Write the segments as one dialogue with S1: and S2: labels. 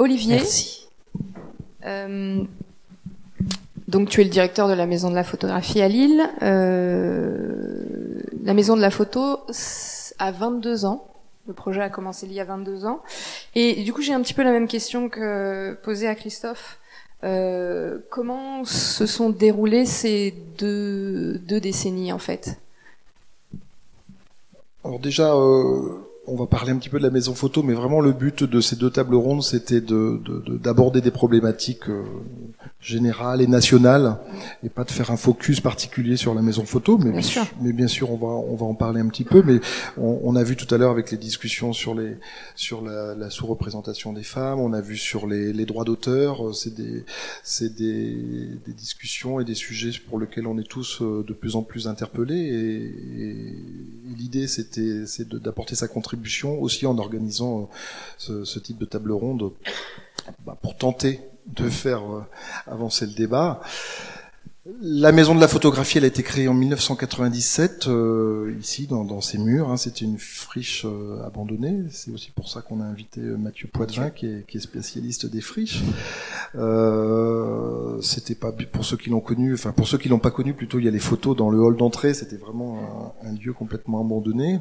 S1: Olivier.
S2: Merci.
S1: Euh, donc tu es le directeur de la Maison de la photographie à Lille. Euh, la Maison de la photo a 22 ans. Le projet a commencé il y a 22 ans. Et du coup, j'ai un petit peu la même question que posée à Christophe. Euh, comment se sont déroulées ces deux, deux décennies en fait?
S3: Alors déjà, euh, on va parler un petit peu de la maison photo, mais vraiment le but de ces deux tables rondes, c'était d'aborder de, de, des problématiques euh, générales et nationales, et pas de faire un focus particulier sur la maison photo. Mais bien, sûr. mais bien sûr, on va on va en parler un petit peu. Mais on, on a vu tout à l'heure avec les discussions sur les sur la, la sous-représentation des femmes, on a vu sur les, les droits d'auteur. Euh, c'est des c'est des, des, discussions et des sujets pour lesquels on est tous euh, de plus en plus interpellés. Et, et l'idée, c'était c'est d'apporter sa contribution aussi en organisant euh, ce, type de table ronde bah, pour tenter de faire euh, avancer le débat. La maison de la photographie, elle a été créée en 1997 euh, ici dans, dans, ces murs. Hein, C'était une friche euh, abandonnée. C'est aussi pour ça qu'on a invité euh, Mathieu Poitvin, qui est, qui est spécialiste des friches. Euh, C'était pas pour ceux qui l'ont connu, enfin pour ceux qui l'ont pas connu, plutôt il y a les photos dans le hall d'entrée. C'était vraiment un, un, lieu complètement abandonné.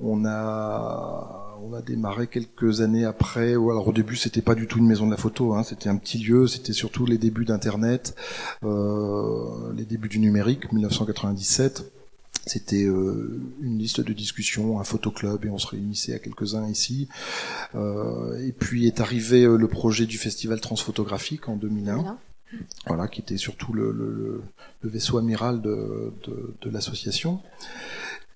S3: On a on a démarré quelques années après. Ou alors au début c'était pas du tout une maison de la photo. Hein, C'était un petit lieu. C'était surtout les débuts d'Internet. Euh, les débuts du numérique, 1997. C'était euh, une liste de discussion, un photoclub, et on se réunissait à quelques-uns ici. Euh, et puis est arrivé euh, le projet du festival transphotographique en 2001. Voilà. voilà qui était surtout le, le, le vaisseau amiral de, de, de l'association.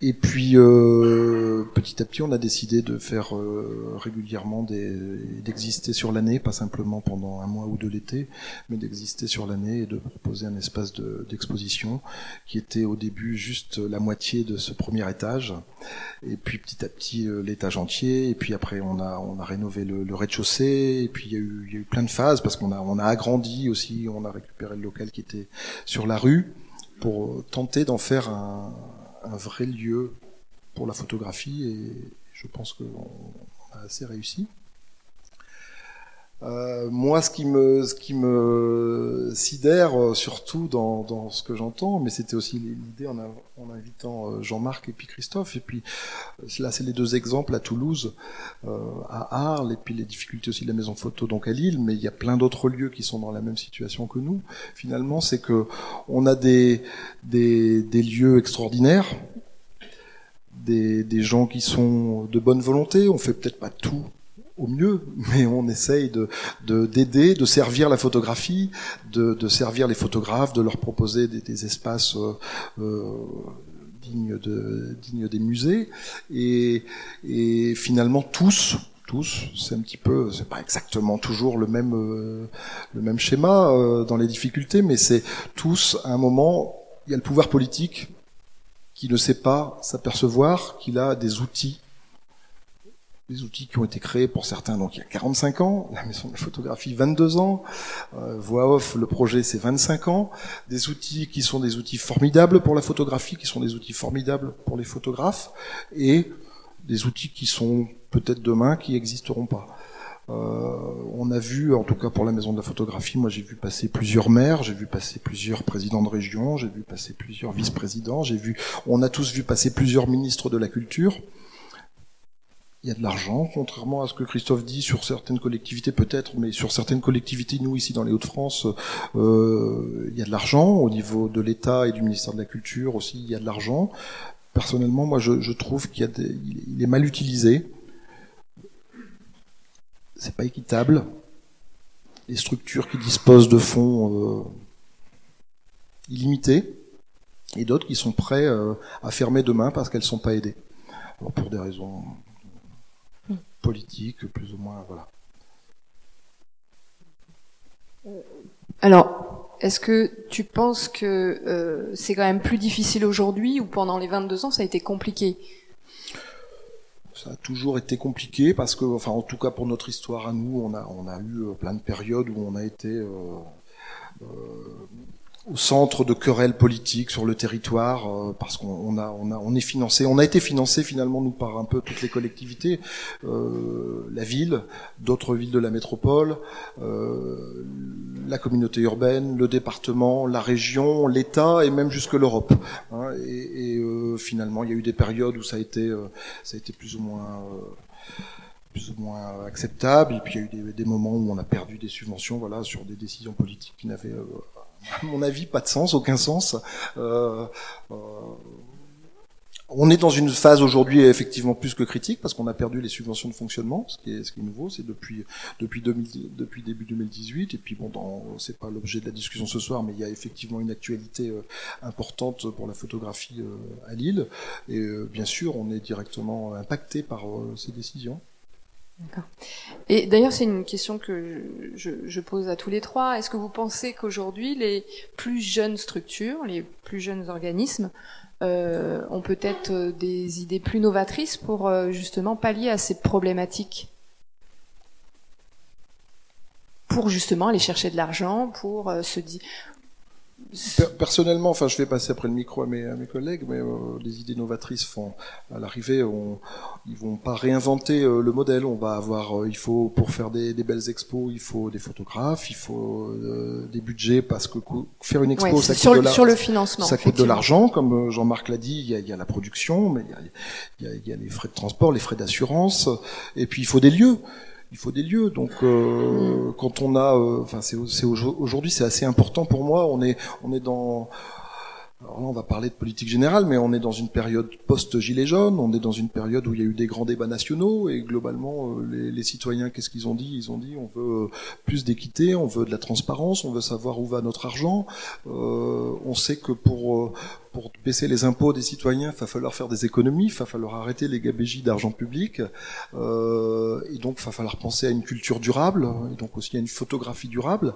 S3: Et puis euh, petit à petit, on a décidé de faire euh, régulièrement d'exister sur l'année, pas simplement pendant un mois ou deux l'été, mais d'exister sur l'année et de proposer un espace de, d'exposition qui était au début juste la moitié de ce premier étage, et puis petit à petit euh, l'étage entier, et puis après on a on a rénové le, le rez-de-chaussée, et puis il y a eu y a eu plein de phases parce qu'on a on a agrandi aussi, on a récupéré le local qui était sur la rue pour tenter d'en faire un un vrai lieu pour la photographie et je pense qu'on a assez réussi. Euh, moi, ce qui me, ce qui me sidère euh, surtout dans, dans ce que j'entends, mais c'était aussi l'idée en, invitant euh, Jean-Marc et puis Christophe, et puis là, c'est les deux exemples à Toulouse, euh, à Arles, et puis les difficultés aussi de la maison photo donc à Lille, mais il y a plein d'autres lieux qui sont dans la même situation que nous. Finalement, c'est que on a des, des, des lieux extraordinaires, des, des gens qui sont de bonne volonté. On fait peut-être pas tout au mieux, mais on essaye de d'aider, de, servir la photographie, de, de, servir les photographes, de leur proposer des, des espaces euh, euh, dignes, de, dignes des musées, et, et finalement tous, tous, c'est un petit peu, c'est pas exactement toujours le même euh, le même schéma euh, dans les difficultés, mais c'est tous à un moment, il y a le pouvoir politique qui ne sait pas s'apercevoir qu'il a des outils des outils qui ont été créés pour certains donc il y a 45 ans, la maison de photographie 22 ans, euh, voix off le projet c'est 25 ans, des outils qui sont des outils formidables pour la photographie, qui sont des outils formidables pour les photographes, et des outils qui sont peut-être demain qui n'existeront pas. Euh, on a vu, en tout cas pour la maison de la photographie, moi j'ai vu passer plusieurs maires, j'ai vu passer plusieurs présidents de région, j'ai vu passer plusieurs vice-présidents, j'ai vu, on a tous vu passer plusieurs ministres de la culture il y a de l'argent, contrairement à ce que Christophe dit sur certaines collectivités peut-être, mais sur certaines collectivités, nous ici dans les Hauts-de-France, euh, il y a de l'argent au niveau de l'État et du ministère de la Culture aussi, il y a de l'argent. Personnellement, moi, je, trouve qu'il il est mal utilisé. C'est pas équitable. Les structures qui disposent de fonds euh, illimités et d'autres qui sont prêts euh, à fermer demain parce qu'elles sont pas aidées. Pour des raisons politique, plus ou moins, voilà.
S1: Alors, est-ce que tu penses que euh, c'est quand même plus difficile aujourd'hui ou pendant les 22 ans ça a été compliqué?
S3: Ça a toujours été compliqué parce que, enfin, en tout cas pour notre histoire à nous, on a, on a eu plein de périodes où on a été euh, euh, au centre de querelles politiques sur le territoire euh, parce qu'on a, on a, on est financé, on a été financé finalement nous par un peu toutes les collectivités, euh, la ville, d'autres villes de la métropole, euh, la communauté urbaine, le département, la région, l'État et même jusque l'Europe. Hein, et, et euh, finalement, il y a eu des périodes où ça a été, euh, ça a été plus ou moins plus ou moins acceptable. Et puis il y a eu des, des, moments où on a perdu des subventions, voilà, sur des décisions politiques qui n'avaient à mon avis, pas de sens, aucun sens. Euh, euh, on est dans une phase aujourd'hui effectivement plus que critique parce qu'on a perdu les subventions de fonctionnement, ce qui est, nouveau, c'est depuis depuis 2000, depuis début 2018 et puis bon, c'est pas l'objet de la discussion ce soir, mais il y a effectivement une actualité euh, importante pour la photographie à Lille et bien sûr on est directement impacté par ces décisions.
S1: D'accord. Et d'ailleurs, c'est une question que je, pose à tous les trois. Est-ce que vous pensez qu'aujourd'hui, les plus jeunes structures, les plus jeunes organismes, euh, ont peut-être des idées plus novatrices pour euh, justement pallier à ces problématiques? Pour justement aller chercher de l'argent, pour euh, se dire,
S3: Personnellement, enfin, je vais passer après le micro à mes, à mes collègues, mais euh, les idées novatrices font, à l'arrivée, on, ils vont pas réinventer euh, le modèle. On va avoir, euh, il faut pour faire des, des, belles expos, il faut des photographes, il faut des budgets parce que faire une expo,
S1: ouais,
S3: ça
S1: sur,
S3: coûte de
S1: sur le financement.
S3: Ça coûte de l'argent, comme Jean-Marc l'a dit. Il y, a, il y, a, la production, mais y a, il y a les frais de transport, les frais d'assurance, et puis il faut des lieux il faut des lieux. Donc, euh, quand on a, euh, enfin, c'est aujourd'hui, c'est assez important pour moi. On est, on est dans alors là, on va parler de politique générale, mais on est dans une période post-gilet jaune, on est dans une période où il y a eu des grands débats nationaux, et globalement, euh, les, les citoyens, qu'est-ce qu'ils ont dit? Ils ont dit, on veut plus d'équité, on veut de la transparence, on veut savoir où va notre argent. Euh, on sait que pour pour baisser les impôts des citoyens, il va falloir faire des économies, il va falloir arrêter les gabégies d'argent public, euh, et donc il va falloir penser à une culture durable, et donc aussi à une photographie durable.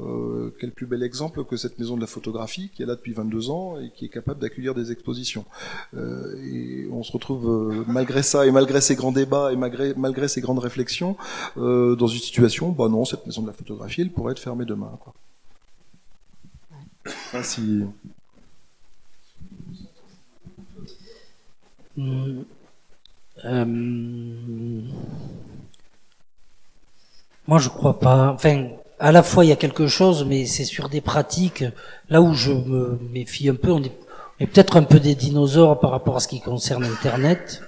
S3: Euh, quel plus bel exemple que cette maison de la photographie qui est là depuis 22 ans et qui est capable d'accueillir des expositions. Euh, et on se retrouve euh, malgré ça et malgré ces grands débats et malgré, malgré ces grandes réflexions euh, dans une situation, bah non, cette maison de la photographie, elle pourrait être fermée demain. Quoi. Si
S2: Euh, moi, je crois pas. Enfin, à la fois, il y a quelque chose, mais c'est sur des pratiques. Là où je me méfie un peu, on est, peut-être un peu des dinosaures par rapport à ce qui concerne Internet.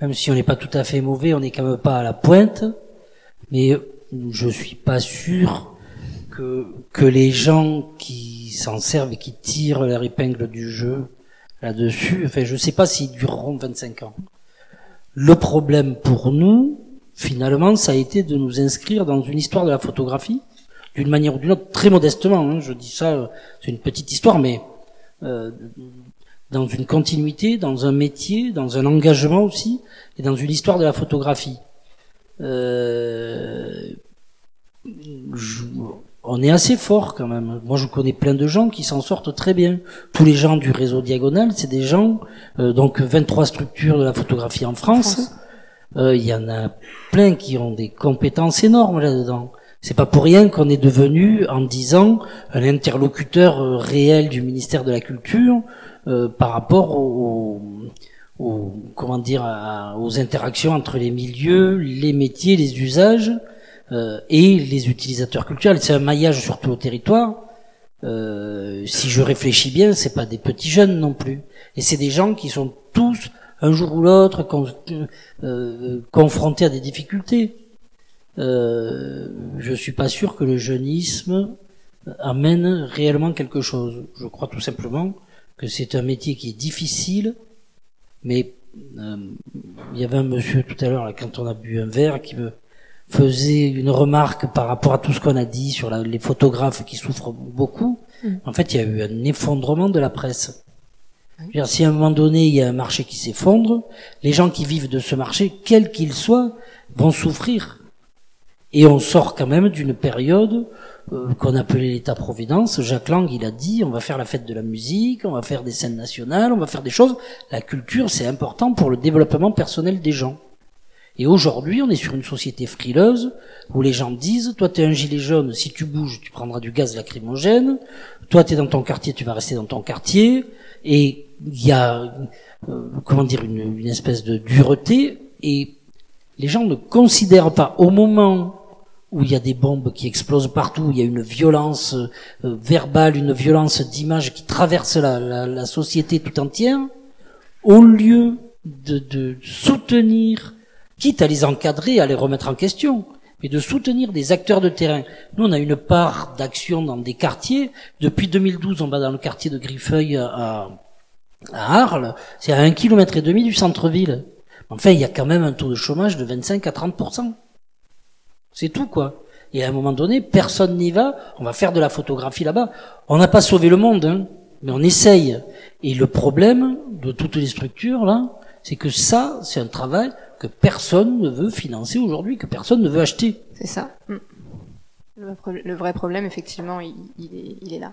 S2: Même si on n'est pas tout à fait mauvais, on n'est quand même pas à la pointe. Mais je suis pas sûr que que les gens qui s'en servent et qui tirent leur épingle du jeu là-dessus. Enfin, je ne sais pas s'ils dureront 25 ans. Le problème pour nous, finalement, ça a été de nous inscrire dans une histoire de la photographie, d'une manière ou d'une autre, très modestement. Hein, je dis ça, c'est une petite histoire, mais euh, dans une continuité, dans un métier, dans un engagement aussi, et dans une histoire de la photographie. Euh, je, on est assez fort quand même. Moi, je connais plein de gens qui s'en sortent très bien. Tous les gens du réseau Diagonal, c'est des gens, euh, donc 23 structures de la photographie en France. Euh, il y en a plein qui ont des compétences énormes là-dedans. C'est pas pour rien qu'on est devenu, en dix ans, un interlocuteur euh, réel du ministère de la Culture euh, par rapport aux, aux comment dire, aux interactions entre les milieux, les métiers, les usages euh, et les utilisateurs culturels. C'est un maillage sur tout le territoire. Euh, si je réfléchis bien, c'est pas des petits jeunes non plus. Et c'est des gens qui sont tous, un jour ou l'autre, euh, confrontés à des difficultés. Euh, je suis pas sûr que le jeunisme amène réellement quelque chose. Je crois tout simplement que c'est un métier qui est difficile, mais euh, il y avait un monsieur tout à l'heure, quand on a bu un verre, qui me faisait une remarque par rapport à tout ce qu'on a dit sur la, les photographes qui souffrent beaucoup. Mmh. En fait, il y a eu un effondrement de la presse. Dire, si à un moment donné il y a un marché qui s'effondre, les gens qui vivent de ce marché, quel qu'il soit, vont souffrir. Et on sort quand même d'une période euh, qu'on appelait l'État-providence. Jacques Lang, il a dit, on va faire la fête de la musique, on va faire des scènes nationales, on va faire des choses. La culture, c'est important pour le développement personnel des gens. Et aujourd'hui, on est sur une société frileuse où les gens disent, toi t'es un gilet jaune, si tu bouges, tu prendras du gaz lacrymogène. Toi t'es dans ton quartier, tu vas rester dans ton quartier. Et il y a, euh, comment dire, une, espèce de dureté. Et les gens ne considèrent pas au moment où il y a des bombes qui explosent partout, où il y a une violence euh, verbale, une violence d'image qui traverse la, la, la, société tout entière, au lieu de, de, soutenir, quitte à les encadrer, à les remettre en question, mais de soutenir des acteurs de terrain. Nous, on a une part d'action dans des quartiers. Depuis 2012, on va dans le quartier de Griffeuil à, à Arles, c'est à un kilomètre et demi du centre-ville. Enfin, il y a quand même un taux de chômage de 25 à 30% c'est tout, quoi. Et à un moment donné, personne n'y va. On va faire de la photographie là-bas. On n'a pas sauvé le monde, hein, mais on essaye. Et le problème de toutes les structures, là, c'est que ça, c'est un travail que personne ne veut financer aujourd'hui, que personne ne veut acheter.
S1: C'est ça. Mm. Le, vrai problème, effectivement, il, est là.